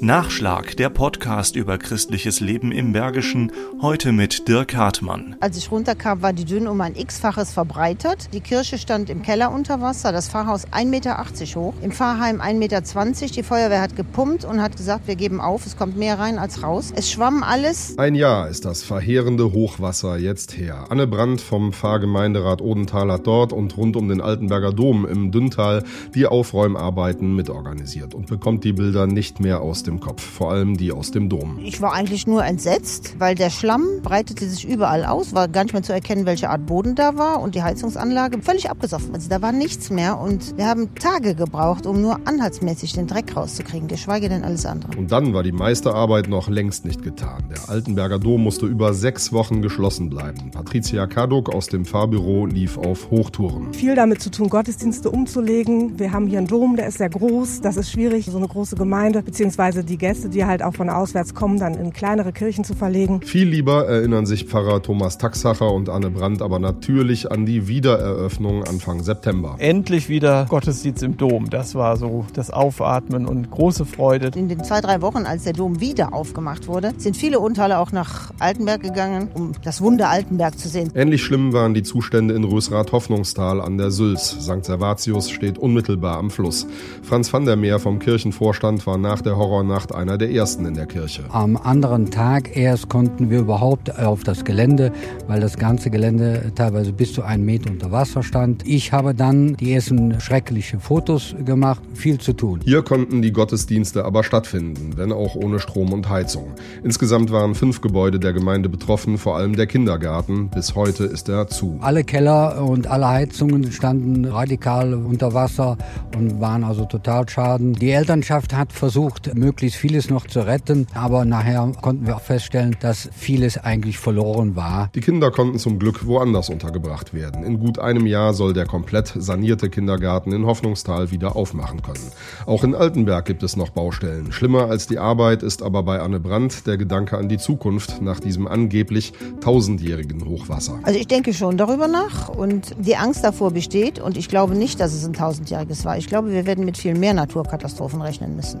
Nachschlag, der Podcast über christliches Leben im Bergischen, heute mit Dirk Hartmann. Als ich runterkam, war die Dünne um ein x-faches verbreitert. Die Kirche stand im Keller unter Wasser, das Pfarrhaus 1,80 Meter hoch, im Pfarrheim 1,20 Meter. Die Feuerwehr hat gepumpt und hat gesagt, wir geben auf, es kommt mehr rein als raus. Es schwamm alles. Ein Jahr ist das verheerende Hochwasser jetzt her. Anne Brandt vom Pfarrgemeinderat Odenthal hat dort und rund um den Altenberger Dom im Dünntal die Aufräumarbeiten mitorganisiert und bekommt die Bilder nicht mehr aus dem Kopf, vor allem die aus dem Dom. Ich war eigentlich nur entsetzt, weil der Schlamm breitete sich überall aus, war gar nicht mehr zu erkennen, welche Art Boden da war und die Heizungsanlage völlig abgesoffen. Also da war nichts mehr und wir haben Tage gebraucht, um nur anhaltsmäßig den Dreck rauszukriegen, geschweige denn alles andere. Und dann war die meiste Arbeit noch längst nicht getan. Der Altenberger Dom musste über sechs Wochen geschlossen bleiben. Patricia Kaduk aus dem Fahrbüro lief auf Hochtouren. Viel damit zu tun, Gottesdienste umzulegen. Wir haben hier einen Dom, der ist sehr groß. Das ist schwierig, so eine große Gemeinde, beziehungsweise beziehungsweise die Gäste, die halt auch von auswärts kommen, dann in kleinere Kirchen zu verlegen. Viel lieber erinnern sich Pfarrer Thomas Taxacher und Anne Brandt aber natürlich an die Wiedereröffnung Anfang September. Endlich wieder Gottesdienst im Dom. Das war so das Aufatmen und große Freude. In den zwei, drei Wochen, als der Dom wieder aufgemacht wurde, sind viele Untaler auch nach Altenberg gegangen, um das Wunder Altenberg zu sehen. Ähnlich schlimm waren die Zustände in Rösrath-Hoffnungstal an der Sülz. St. Servatius steht unmittelbar am Fluss. Franz van der Meer vom Kirchenvorstand war nach der Horror Nacht einer der ersten in der Kirche. Am anderen Tag erst konnten wir überhaupt auf das Gelände, weil das ganze Gelände teilweise bis zu einem Meter unter Wasser stand. Ich habe dann die ersten schrecklichen Fotos gemacht, viel zu tun. Hier konnten die Gottesdienste aber stattfinden, wenn auch ohne Strom und Heizung. Insgesamt waren fünf Gebäude der Gemeinde betroffen, vor allem der Kindergarten. Bis heute ist er zu. Alle Keller und alle Heizungen standen radikal unter Wasser und waren also total schaden. Die Elternschaft hat versucht, möglichst möglichst vieles noch zu retten. Aber nachher konnten wir auch feststellen, dass vieles eigentlich verloren war. Die Kinder konnten zum Glück woanders untergebracht werden. In gut einem Jahr soll der komplett sanierte Kindergarten in Hoffnungstal wieder aufmachen können. Auch in Altenberg gibt es noch Baustellen. Schlimmer als die Arbeit ist aber bei Anne Brandt der Gedanke an die Zukunft nach diesem angeblich tausendjährigen Hochwasser. Also ich denke schon darüber nach und die Angst davor besteht und ich glaube nicht, dass es ein tausendjähriges war. Ich glaube, wir werden mit viel mehr Naturkatastrophen rechnen müssen.